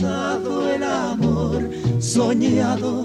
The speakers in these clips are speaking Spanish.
Realizado el amor soñado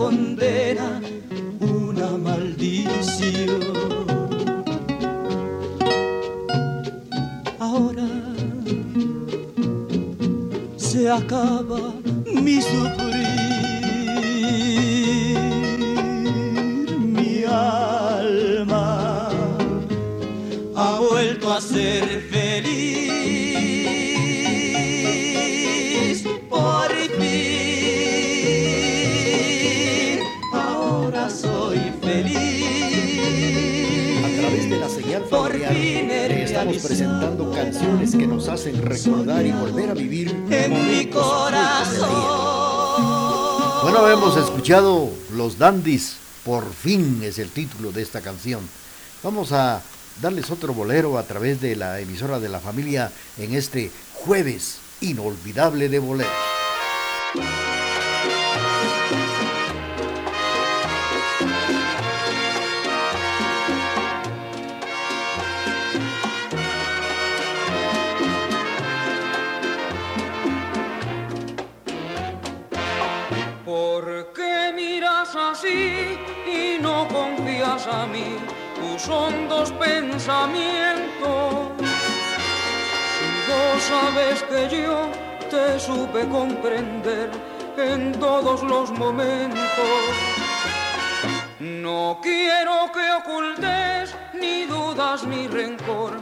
condena, una maldición. acaba mi sufrir. Mi alma ha vuelto a ser canciones que nos hacen recordar y volver a vivir en mi corazón. Bueno, hemos escuchado Los Dandis, por fin es el título de esta canción. Vamos a darles otro bolero a través de la emisora de la familia en este jueves inolvidable de boleros. Tus hondos pensamientos. Si no sabes que yo te supe comprender en todos los momentos. No quiero que ocultes ni dudas ni rencor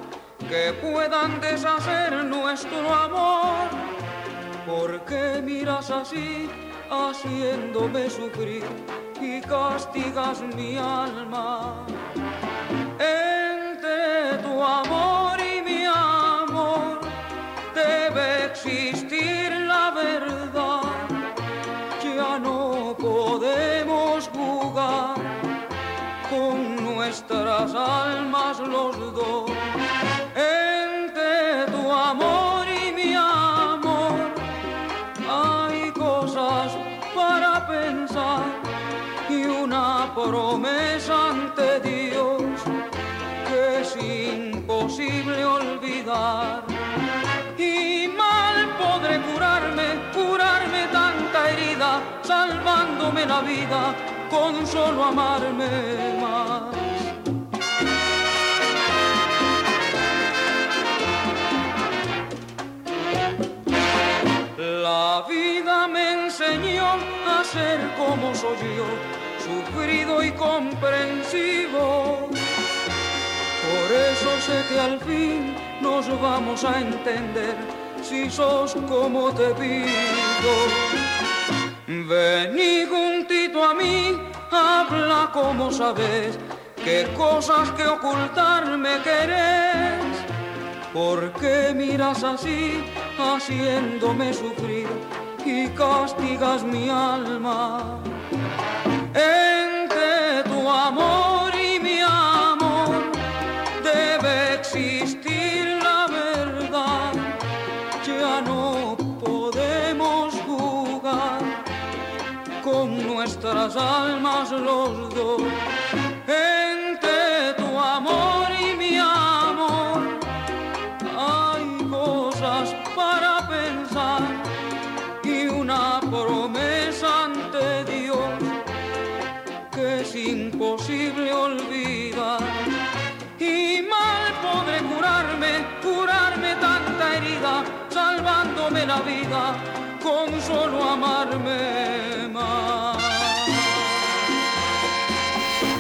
que puedan deshacer nuestro amor. ¿Por qué miras así, haciéndome sufrir? y castigas mi alma. Amor y mi amor debe existir la verdad. Ya no podemos jugar con nuestras almas los dos. Olvidar. Y mal podré curarme, curarme tanta herida, salvándome la vida con solo amarme más. La vida me enseñó a ser como soy yo sufrido y comprensivo. Por eso sé que al fin nos vamos a entender si sos como te pido. Vení juntito a mí, habla como sabes, qué cosas que ocultarme querés. ¿Por qué miras así, haciéndome sufrir y castigas mi alma? Entre tu amor nuestras almas los dos. Entre tu amor y mi amor hay cosas para pensar y una promesa ante Dios que es imposible olvidar. Y mal podré curarme, curarme tanta herida, salvándome la vida con solo amarme más.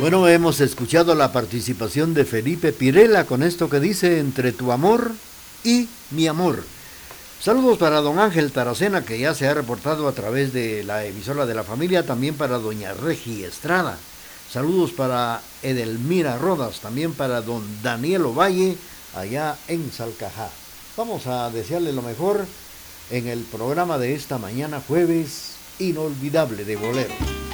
Bueno, hemos escuchado la participación de Felipe Pirela con esto que dice entre tu amor y mi amor. Saludos para don Ángel Taracena, que ya se ha reportado a través de la emisora de la familia, también para doña Regi Estrada. Saludos para Edelmira Rodas, también para don Daniel Ovalle, allá en Salcajá. Vamos a desearle lo mejor en el programa de esta mañana jueves inolvidable de bolero.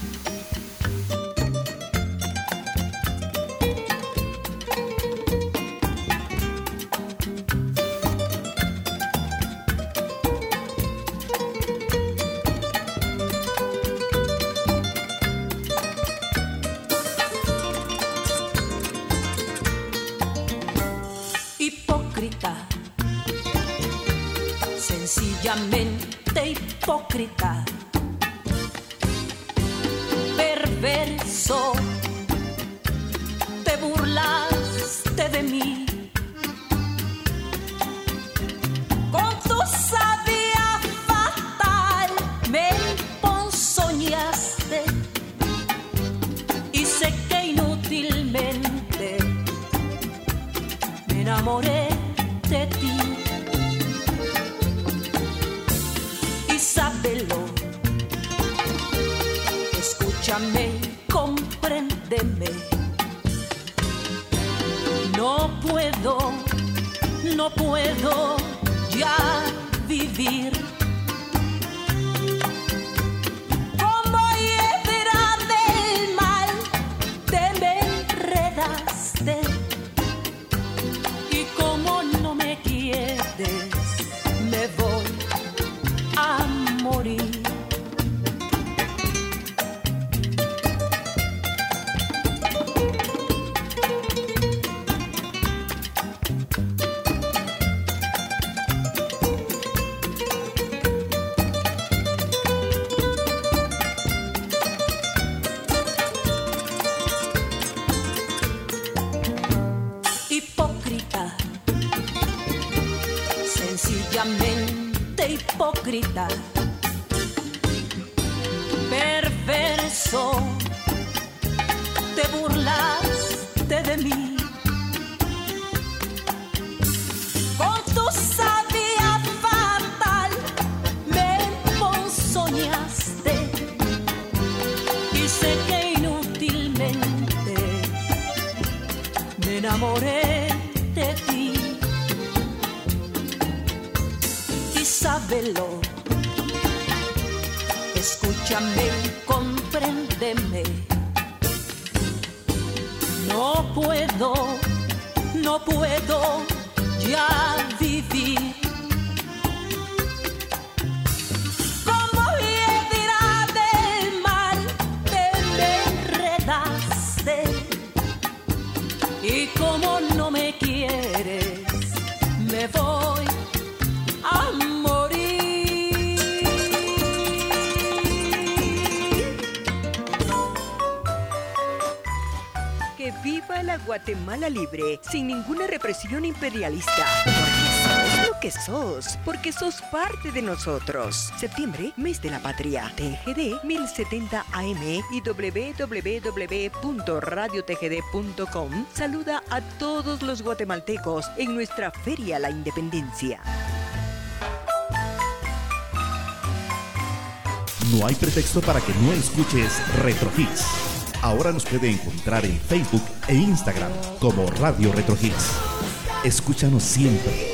No puedo ya vivir. Me voy a morir. Que viva la Guatemala libre, sin ninguna represión imperialista. Que sos, porque sos parte de nosotros. Septiembre, mes de la patria. TGD 1070 AM y www.radiotgd.com saluda a todos los guatemaltecos en nuestra Feria La Independencia. No hay pretexto para que no escuches Retro Hits. Ahora nos puede encontrar en Facebook e Instagram como Radio Retro Hits. Escúchanos siempre,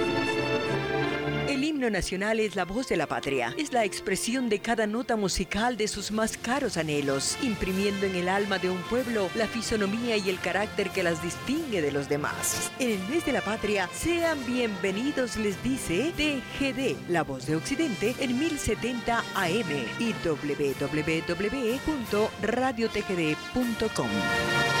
Nacional es la voz de la patria, es la expresión de cada nota musical de sus más caros anhelos, imprimiendo en el alma de un pueblo la fisonomía y el carácter que las distingue de los demás. En el mes de la patria, sean bienvenidos, les dice TGD, la voz de Occidente, en 1070 AM y www.radiotgd.com.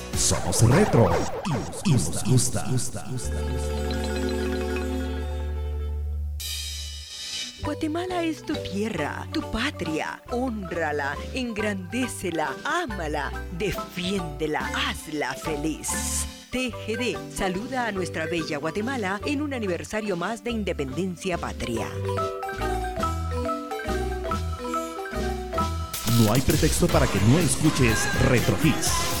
Somos retro y nos gusta. Guatemala es tu tierra, tu patria. Honrala, engrandécela, ámala, defiéndela, hazla feliz. TGD saluda a nuestra bella Guatemala en un aniversario más de independencia patria. No hay pretexto para que no escuches Retro Hits.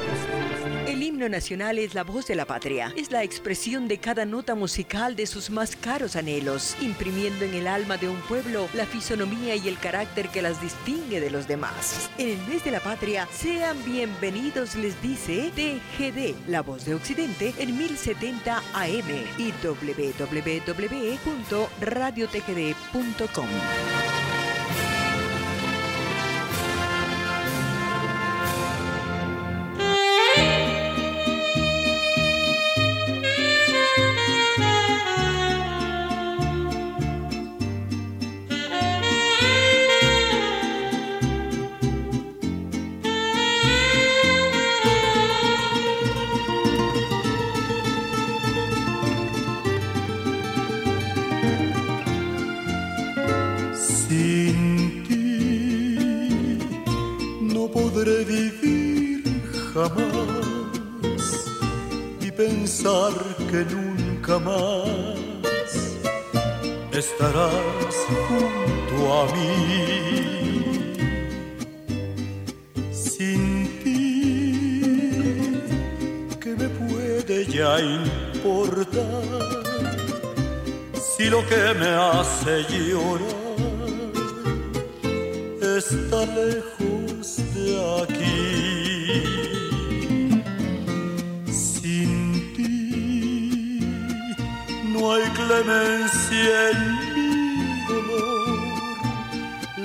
Nacional es la voz de la patria, es la expresión de cada nota musical de sus más caros anhelos, imprimiendo en el alma de un pueblo la fisonomía y el carácter que las distingue de los demás. En el mes de la patria, sean bienvenidos, les dice TGD, la voz de Occidente, en 1070 AM y www.radiotgd.com. ya importar? Si lo que me hace llorar está lejos de aquí. Sin ti no hay clemencia en mi dolor,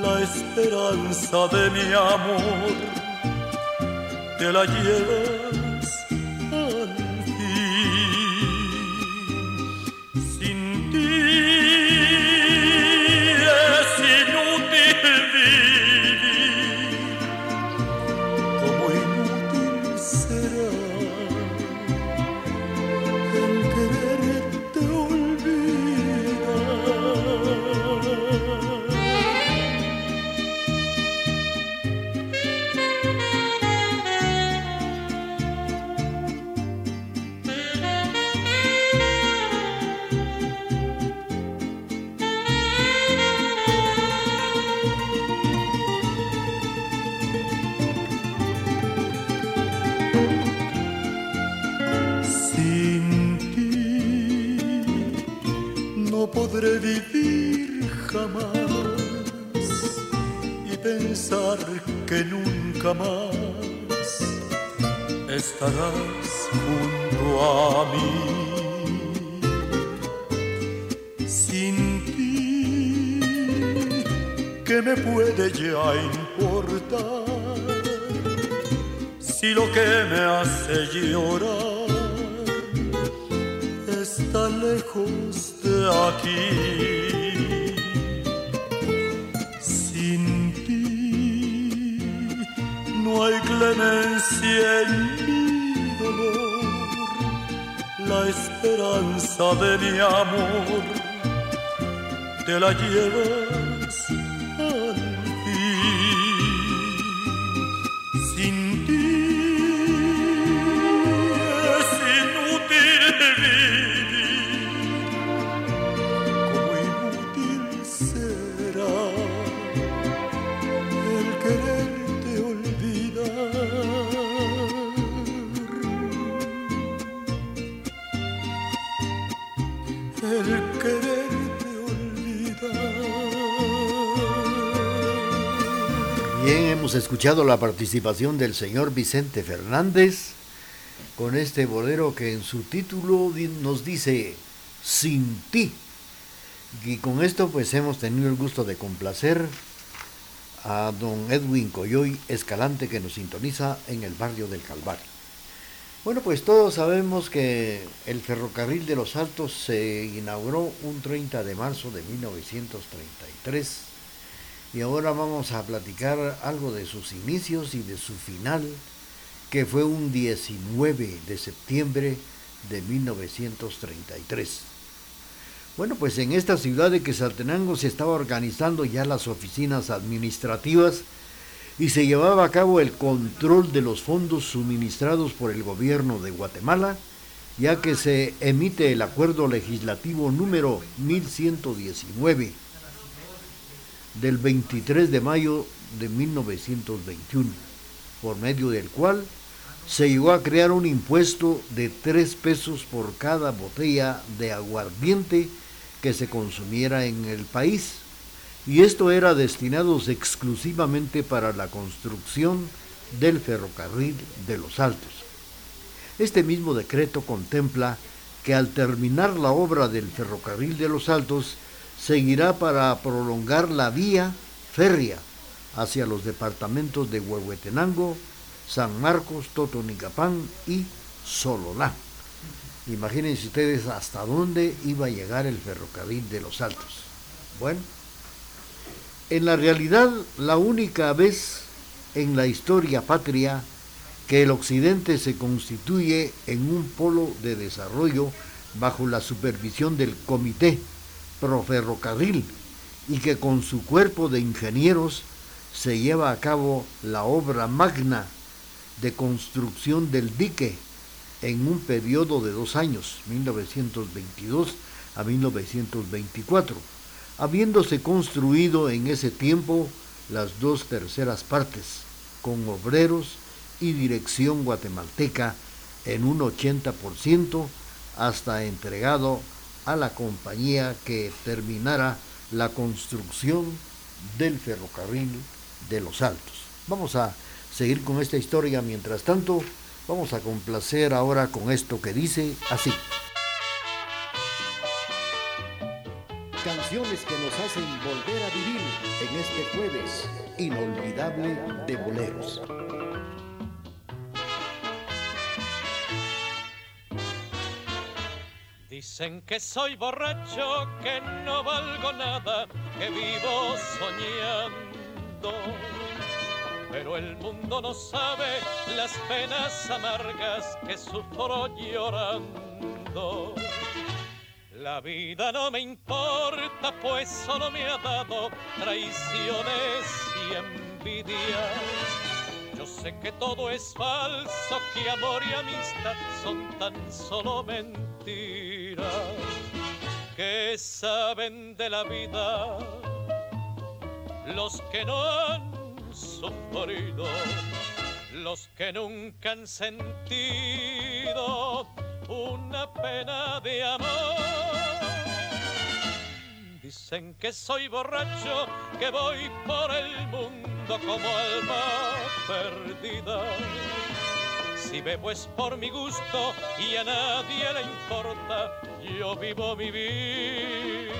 la esperanza de mi amor te la llevas a mí. Sin ti, ¿qué me puede ya importar? Si lo que me hace llorar está lejos aquí. Sin ti no hay clemencia en la esperanza de mi amor te la llevas escuchado la participación del señor Vicente Fernández con este bolero que en su título nos dice Sin ti. Y con esto pues hemos tenido el gusto de complacer a don Edwin Coyoy Escalante que nos sintoniza en el barrio del Calvario. Bueno, pues todos sabemos que el ferrocarril de los Altos se inauguró un 30 de marzo de 1933 y ahora vamos a platicar algo de sus inicios y de su final, que fue un 19 de septiembre de 1933. Bueno, pues en esta ciudad de Quetzaltenango se estaba organizando ya las oficinas administrativas y se llevaba a cabo el control de los fondos suministrados por el gobierno de Guatemala, ya que se emite el acuerdo legislativo número 1119 del 23 de mayo de 1921, por medio del cual se llegó a crear un impuesto de 3 pesos por cada botella de aguardiente que se consumiera en el país, y esto era destinado exclusivamente para la construcción del ferrocarril de los Altos. Este mismo decreto contempla que al terminar la obra del ferrocarril de los Altos, seguirá para prolongar la vía férrea hacia los departamentos de Huehuetenango, San Marcos, Totonicapán y Sololá. Imagínense ustedes hasta dónde iba a llegar el ferrocarril de los Altos. Bueno, en la realidad la única vez en la historia patria que el occidente se constituye en un polo de desarrollo bajo la supervisión del Comité Proferrocarril y que con su cuerpo de ingenieros se lleva a cabo la obra magna de construcción del dique en un periodo de dos años, 1922 a 1924, habiéndose construido en ese tiempo las dos terceras partes, con obreros y dirección guatemalteca en un 80% hasta entregado a la compañía que terminara la construcción del ferrocarril de los Altos. Vamos a seguir con esta historia, mientras tanto vamos a complacer ahora con esto que dice así. Canciones que nos hacen volver a vivir en este jueves inolvidable de boleros. Dicen que soy borracho, que no valgo nada, que vivo soñando. Pero el mundo no sabe las penas amargas que sufro llorando. La vida no me importa, pues solo me ha dado traiciones y envidias. Yo sé que todo es falso, que amor y amistad son tan solo mentiras. Que saben de la vida los que no han sufrido, los que nunca han sentido una pena de amor. Dicen que soy borracho, que voy por el mundo como alma perdida. Si bebo es por mi gusto y a nadie le importa, yo vivo mi vida.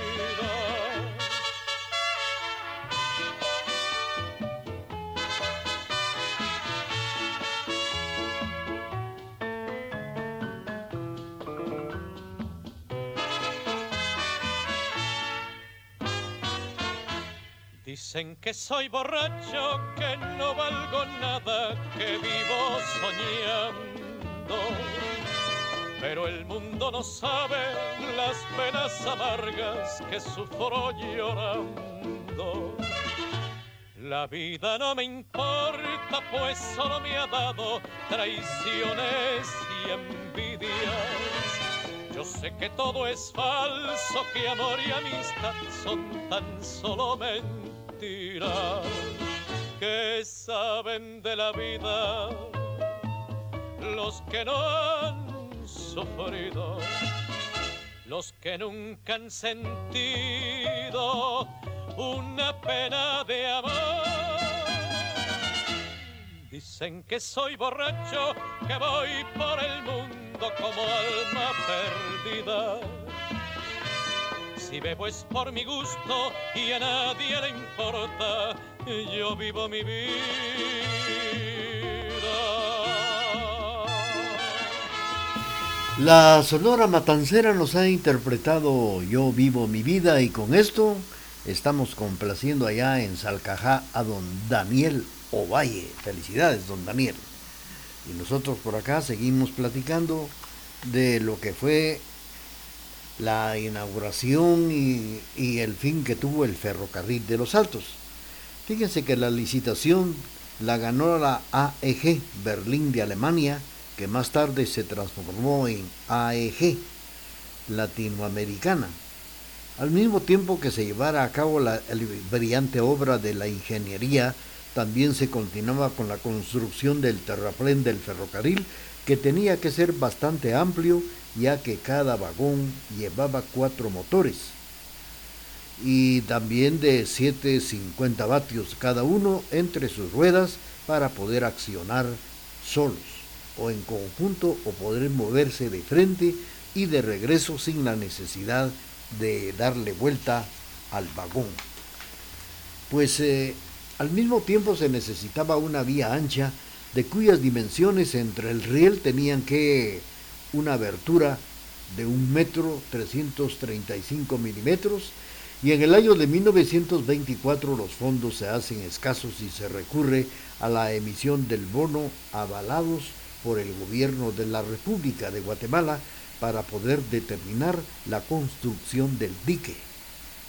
Dicen que soy borracho, que no valgo nada, que vivo soñando. Pero el mundo no sabe las penas amargas que sufro llorando. La vida no me importa, pues solo me ha dado traiciones y envidias. Yo sé que todo es falso, que amor y amistad son tan solo mentiras que saben de la vida los que no han los que nunca han sentido una pena de amor. Dicen que soy borracho, que voy por el mundo como alma perdida si bebo es por mi gusto y a nadie le importa, yo vivo mi vida. La Sonora Matancera nos ha interpretado Yo vivo mi vida y con esto estamos complaciendo allá en Salcajá a don Daniel Ovalle. Felicidades, don Daniel. Y nosotros por acá seguimos platicando de lo que fue la inauguración y, el fin que tuvo el ferrocarril de los Altos. Fíjense que la licitación la ganó la AEG Berlín de Alemania, que más tarde se transformó en AEG Latinoamericana. Al mismo tiempo que se llevara a cabo la brillante obra de la ingeniería, también se continuaba con la construcción del terraplén del ferrocarril, que tenía que ser bastante amplio ya que cada vagón llevaba cuatro motores y también de 750 vatios cada uno entre sus ruedas para poder accionar solos o en conjunto o poder moverse de frente y de regreso sin la necesidad de darle vuelta al vagón. Pues eh, al mismo tiempo se necesitaba una vía ancha de cuyas dimensiones entre el riel tenían que una abertura de un metro 335 milímetros y en el año de 1924 los fondos se hacen escasos y se recurre a la emisión del bono avalados por el gobierno de la República de Guatemala para poder determinar la construcción del dique,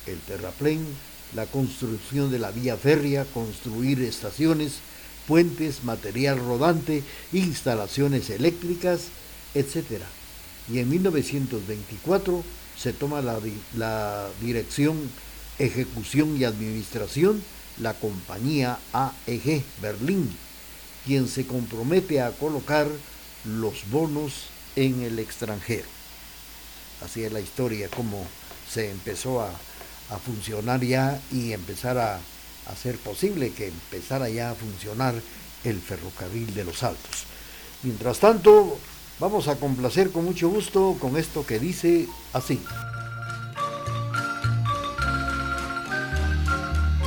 el terraplén, la construcción de la vía férrea, construir estaciones, puentes, material rodante, instalaciones eléctricas, etc. Y en 1924 se toma la, la dirección, ejecución y administración la compañía AEG Berlín, quien se compromete a colocar los bonos en el extranjero. Así es la historia, cómo se empezó a, a funcionar ya y empezar a hacer posible que empezara ya a funcionar el ferrocarril de los Altos. Mientras tanto, Vamos a complacer con mucho gusto con esto que dice así.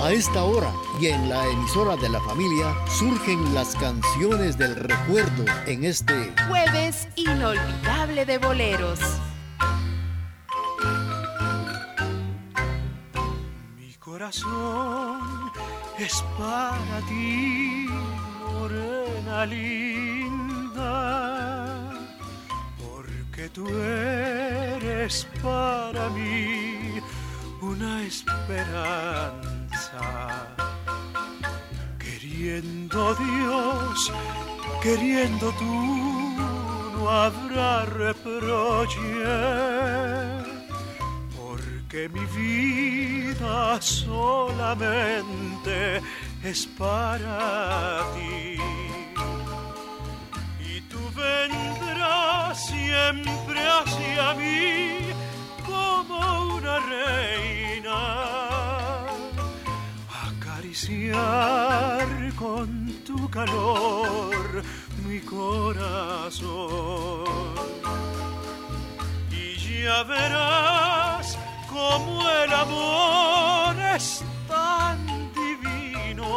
A esta hora y en la emisora de la familia surgen las canciones del recuerdo en este jueves inolvidable de boleros. Mi corazón es para ti, morena linda que tú eres para mí una esperanza. Queriendo Dios, queriendo tú, no habrá reproche, porque mi vida solamente es para ti. Y tú vendrás siempre hacia mí como una reina acariciar con tu calor mi corazón. Y ya verás como el amor es tan divino.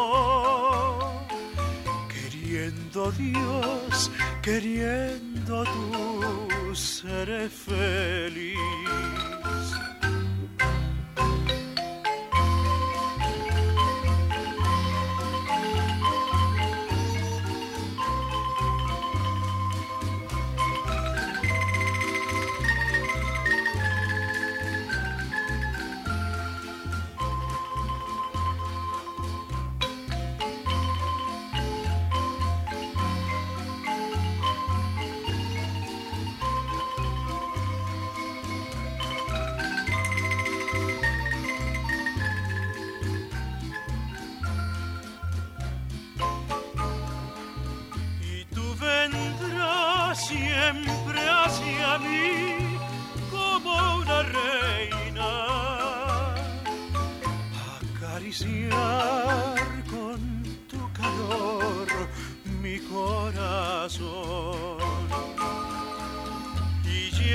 Queriendo Dios, queriendo tú, seré feliz.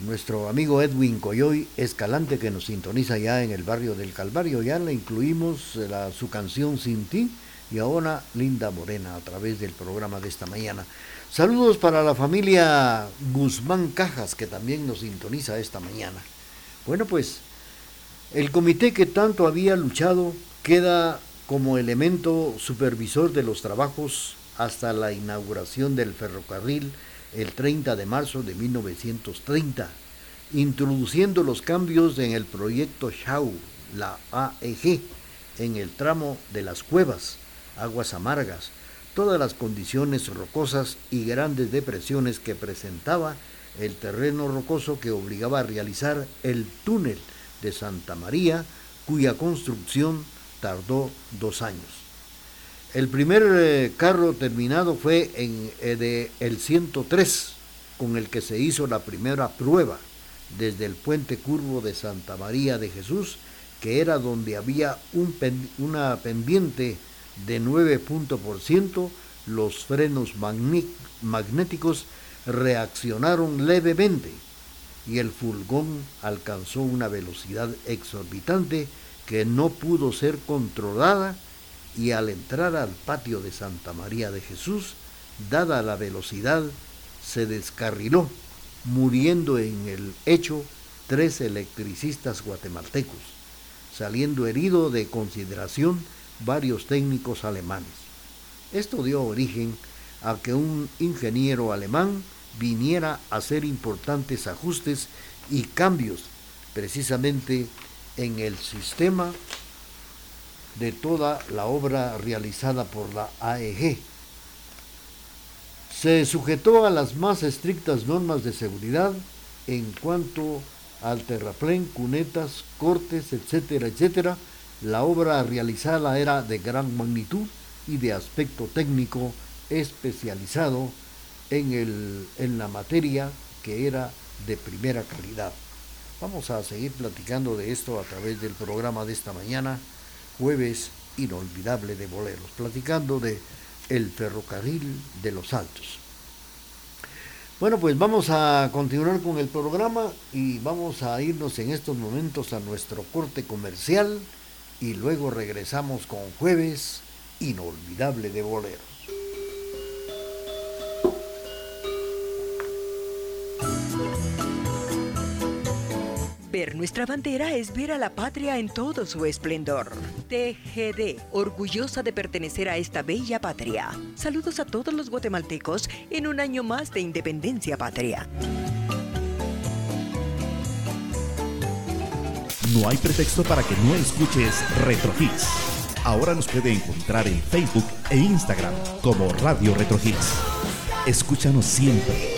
nuestro amigo Edwin Coyoy Escalante que nos sintoniza ya en el barrio del Calvario. Ya le incluimos la, su canción Sin ti y ahora Linda Morena a través del programa de esta mañana. Saludos para la familia Guzmán Cajas que también nos sintoniza esta mañana. Bueno pues el comité que tanto había luchado queda como elemento supervisor de los trabajos hasta la inauguración del ferrocarril el 30 de marzo de 1930, introduciendo los cambios en el proyecto Shau, la AEG, en el tramo de las cuevas, aguas amargas, todas las condiciones rocosas y grandes depresiones que presentaba el terreno rocoso que obligaba a realizar el túnel de Santa María, cuya construcción tardó dos años. El primer eh, carro terminado fue en eh, de el 103, con el que se hizo la primera prueba desde el puente curvo de Santa María de Jesús, que era donde había un una pendiente de 9 puntos por ciento, los frenos magnéticos reaccionaron levemente y el furgón alcanzó una velocidad exorbitante que no pudo ser controlada y al entrar al patio de Santa María de Jesús, dada la velocidad, se descarriló, muriendo en el hecho tres electricistas guatemaltecos, saliendo herido de consideración varios técnicos alemanes. Esto dio origen a que un ingeniero alemán viniera a hacer importantes ajustes y cambios, precisamente en el sistema de toda la obra realizada por la AEG. Se sujetó a las más estrictas normas de seguridad en cuanto al terraplén, cunetas, cortes, etcétera, etcétera. La obra realizada era de gran magnitud y de aspecto técnico especializado en, el, en la materia que era de primera calidad. Vamos a seguir platicando de esto a través del programa de esta mañana, jueves inolvidable de boleros, platicando de el ferrocarril de los Altos. Bueno, pues vamos a continuar con el programa y vamos a irnos en estos momentos a nuestro corte comercial y luego regresamos con jueves inolvidable de boleros. Nuestra bandera es ver a la patria en todo su esplendor. TGD, orgullosa de pertenecer a esta bella patria. Saludos a todos los guatemaltecos en un año más de independencia patria. No hay pretexto para que no escuches Retro. Ahora nos puede encontrar en Facebook e Instagram como Radio Retro. Escúchanos siempre,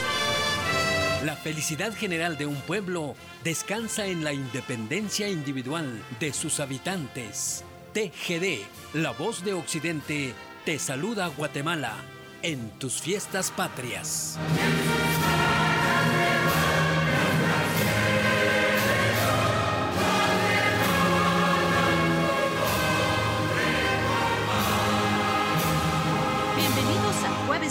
felicidad general de un pueblo descansa en la independencia individual de sus habitantes. TGD, la voz de Occidente, te saluda Guatemala en tus fiestas patrias.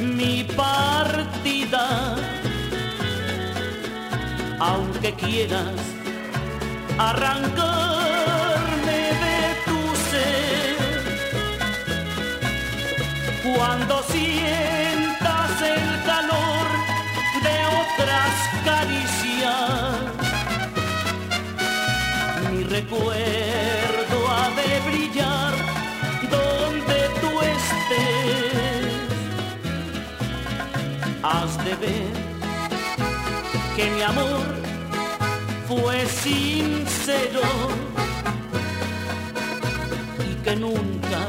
mi partida, aunque quieras arrancarme de tu ser. Cuando sientas de ver que mi amor fue sincero y que nunca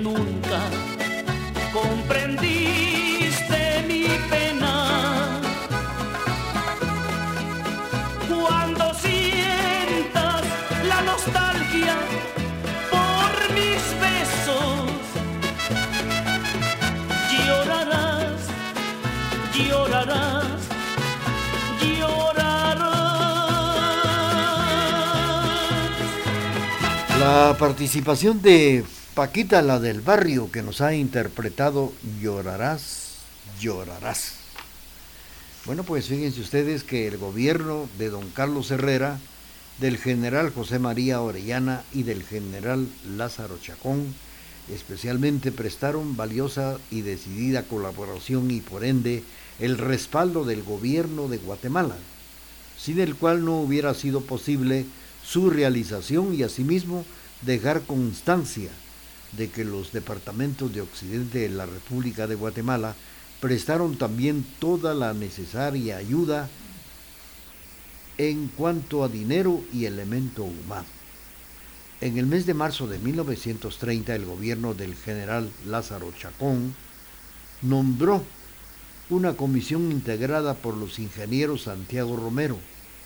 nunca comprendiste mi pena. Cuando sientas la nostalgia por mis besos, llorarás, llorarás. La participación de Paquita, la del barrio, que nos ha interpretado Llorarás, llorarás. Bueno, pues fíjense ustedes que el gobierno de don Carlos Herrera, del general José María Orellana y del general Lázaro Chacón, especialmente prestaron valiosa y decidida colaboración y por ende el respaldo del gobierno de Guatemala, sin el cual no hubiera sido posible su realización y asimismo dejar constancia de que los departamentos de Occidente de la República de Guatemala prestaron también toda la necesaria ayuda en cuanto a dinero y elemento humano. En el mes de marzo de 1930 el gobierno del general Lázaro Chacón nombró una comisión integrada por los ingenieros Santiago Romero,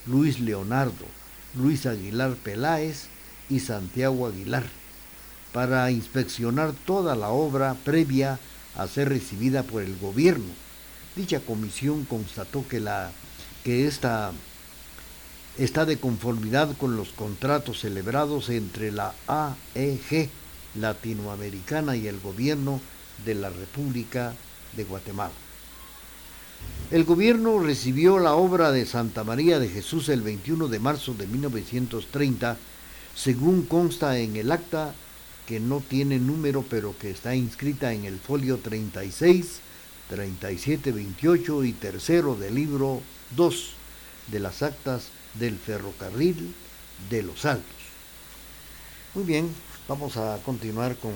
Luis Leonardo, Luis Aguilar Peláez y Santiago Aguilar para inspeccionar toda la obra previa a ser recibida por el gobierno. Dicha comisión constató que, la, que esta está de conformidad con los contratos celebrados entre la AEG latinoamericana y el gobierno de la República de Guatemala. El gobierno recibió la obra de Santa María de Jesús el 21 de marzo de 1930, según consta en el acta que no tiene número pero que está inscrita en el folio 36, 37, 28 y tercero del libro 2 de las actas del ferrocarril de los Altos. Muy bien, vamos a continuar con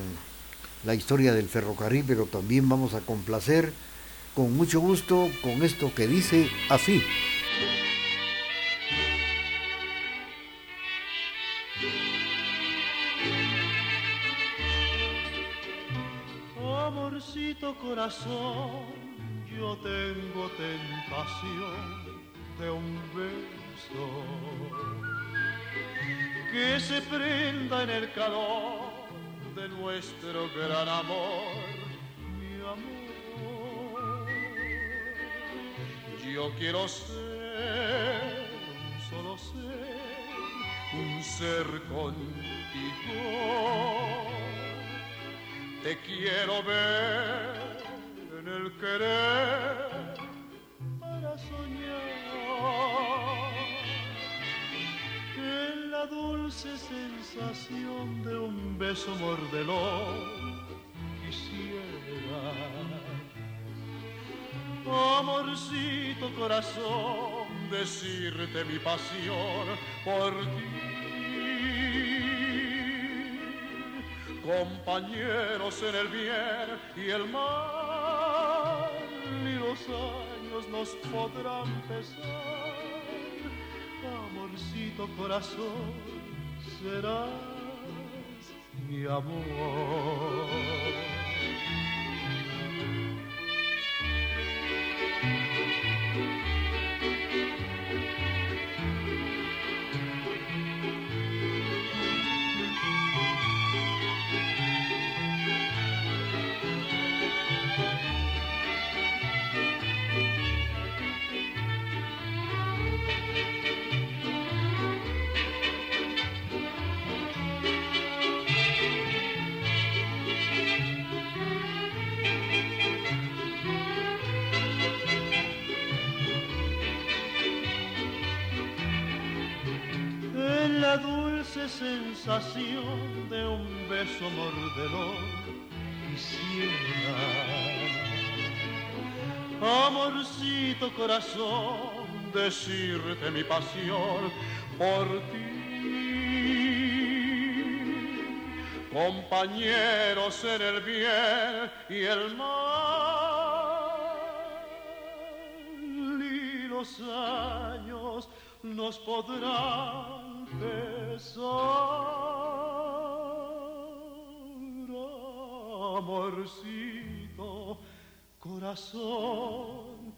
la historia del ferrocarril, pero también vamos a complacer con mucho gusto con esto que dice así. Yo tengo tentación de un beso que se prenda en el calor de nuestro gran amor, mi amor. Yo quiero ser solo ser, un ser contigo. Te quiero ver en el querer para soñar. En la dulce sensación de un beso mordelón quisiera. Amorcito corazón decirte mi pasión por ti. Compañeros en el bien y el mal los años nos podrán pesar amorcito corazón, serás mi amor. Sensación de un beso mordelón quisiera amorcito corazón decirte mi pasión por ti. Compañeros en el bien y el mal y los años nos podrán corazón,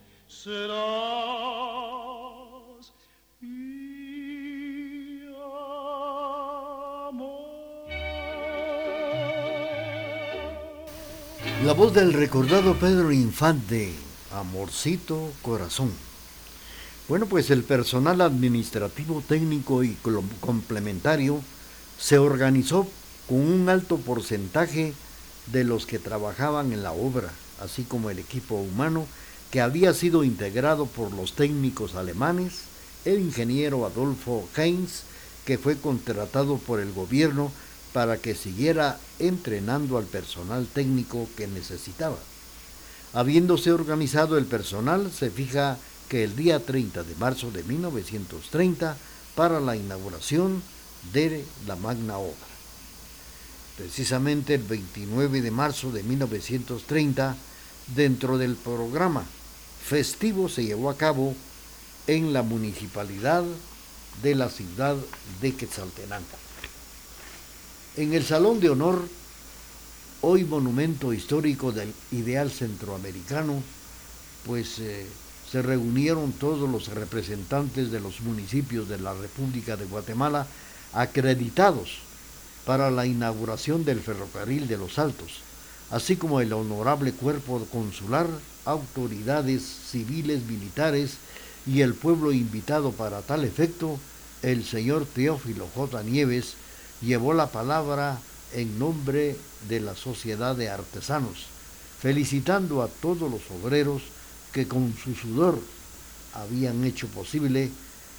La voz del recordado Pedro Infante, Amorcito Corazón. Bueno, pues el personal administrativo, técnico y complementario se organizó con un alto porcentaje de los que trabajaban en la obra, así como el equipo humano que había sido integrado por los técnicos alemanes, el ingeniero Adolfo Heinz, que fue contratado por el gobierno para que siguiera entrenando al personal técnico que necesitaba. Habiéndose organizado el personal, se fija que el día 30 de marzo de 1930 para la inauguración de la magna obra. Precisamente el 29 de marzo de 1930, dentro del programa festivo se llevó a cabo en la municipalidad de la ciudad de Quetzaltenango. En el Salón de Honor, hoy monumento histórico del ideal centroamericano, pues eh, se reunieron todos los representantes de los municipios de la República de Guatemala acreditados para la inauguración del ferrocarril de los Altos, así como el honorable cuerpo consular, autoridades civiles, militares y el pueblo invitado para tal efecto, el señor Teófilo J. Nieves llevó la palabra en nombre de la Sociedad de Artesanos, felicitando a todos los obreros que con su sudor habían hecho posible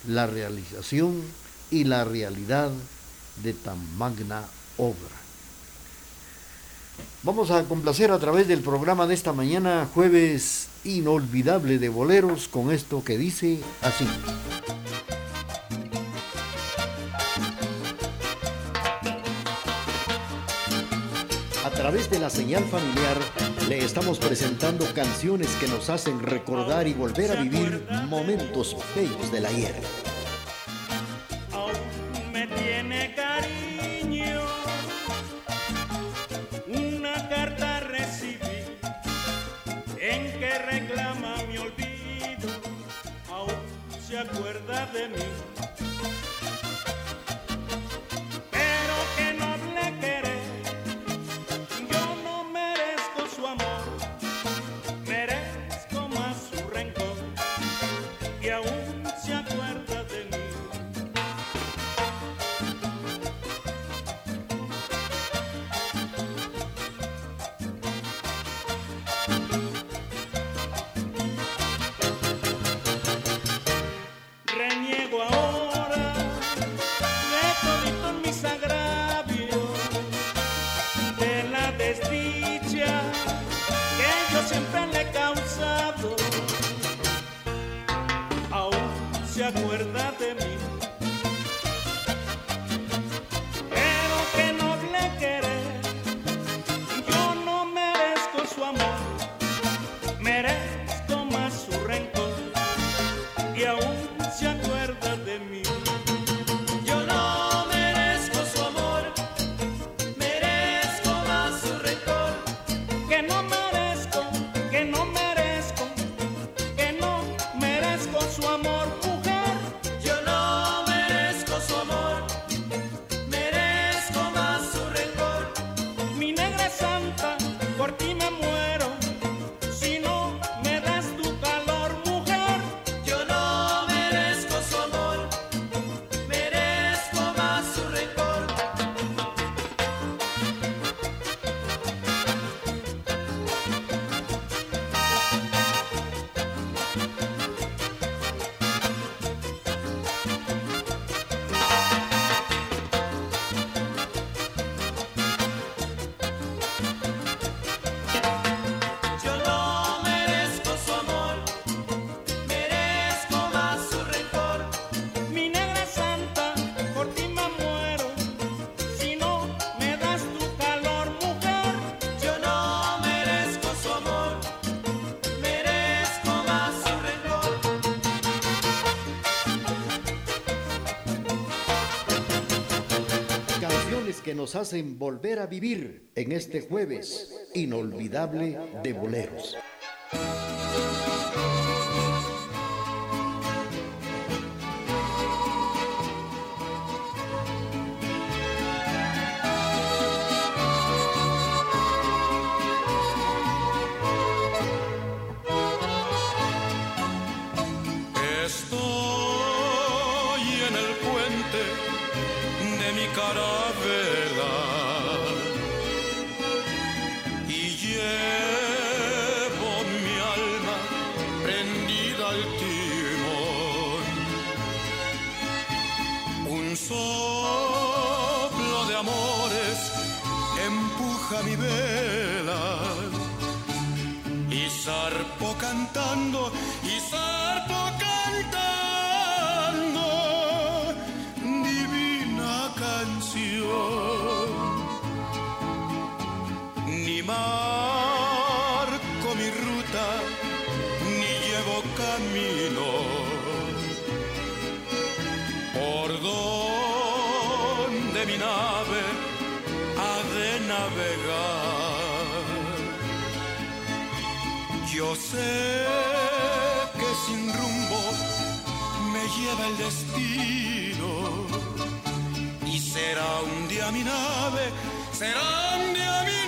la realización y la realidad de tan magna obra. Vamos a complacer a través del programa de esta mañana, jueves inolvidable de boleros, con esto que dice así. Través de la señal familiar le estamos presentando canciones que nos hacen recordar y volver a vivir momentos bellos del ayer. acuerda de mí. Nos hacen volver a vivir en este jueves inolvidable de boleros. Sé que sin rumbo me lleva el destino y será un día mi nave, será un día mi nave.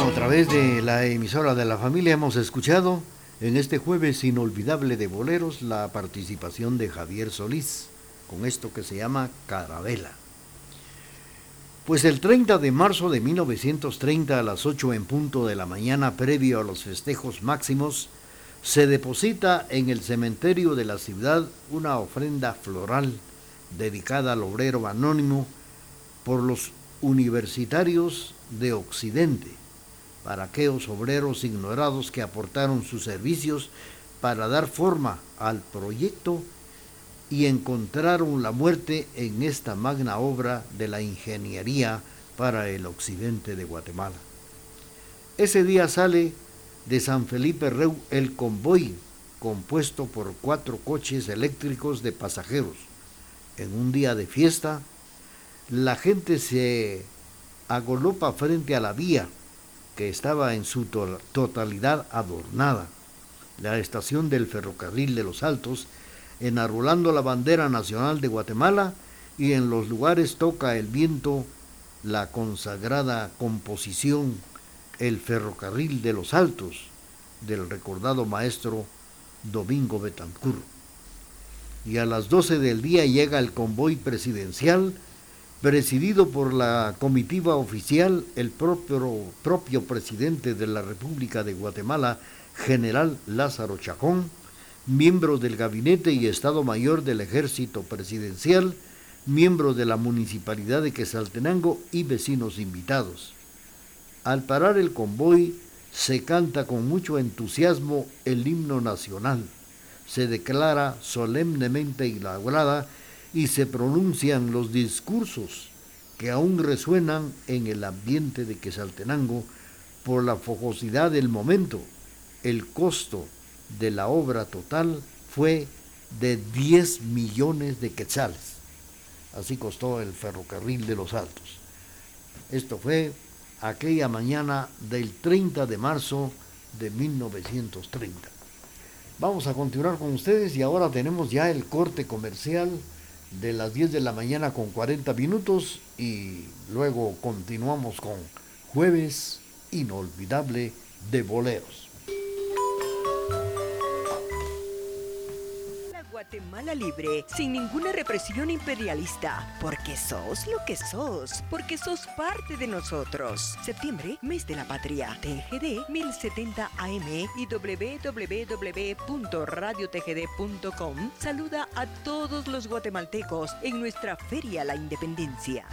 A través de la emisora de la familia hemos escuchado en este jueves inolvidable de boleros la participación de Javier Solís con esto que se llama Carabela. Pues el 30 de marzo de 1930 a las 8 en punto de la mañana previo a los festejos máximos, se deposita en el cementerio de la ciudad una ofrenda floral dedicada al obrero anónimo por los universitarios de Occidente, para aquellos obreros ignorados que aportaron sus servicios para dar forma al proyecto y encontraron la muerte en esta magna obra de la ingeniería para el occidente de Guatemala. Ese día sale de San Felipe Reu el convoy compuesto por cuatro coches eléctricos de pasajeros. En un día de fiesta, la gente se agolopa frente a la vía que estaba en su totalidad adornada. La estación del ferrocarril de los Altos, enarbolando la bandera nacional de Guatemala y en los lugares toca el viento la consagrada composición El ferrocarril de los Altos del recordado maestro Domingo Betancourt. Y a las 12 del día llega el convoy presidencial presidido por la comitiva oficial, el propio, propio presidente de la República de Guatemala, general Lázaro Chacón, miembros del gabinete y Estado Mayor del Ejército Presidencial, miembros de la Municipalidad de Quesaltenango y vecinos invitados. Al parar el convoy, se canta con mucho entusiasmo el himno nacional. Se declara solemnemente inaugurada y se pronuncian los discursos que aún resuenan en el ambiente de Quesaltenango por la fogosidad del momento. El costo de la obra total fue de 10 millones de quetzales. Así costó el ferrocarril de los Altos. Esto fue aquella mañana del 30 de marzo de 1930. Vamos a continuar con ustedes y ahora tenemos ya el corte comercial de las 10 de la mañana con 40 minutos y luego continuamos con jueves inolvidable de boleros. Guatemala libre, sin ninguna represión imperialista, porque sos lo que sos, porque sos parte de nosotros. Septiembre, mes de la patria. TGD 1070 AM y www.radiotgd.com saluda a todos los guatemaltecos en nuestra Feria La Independencia.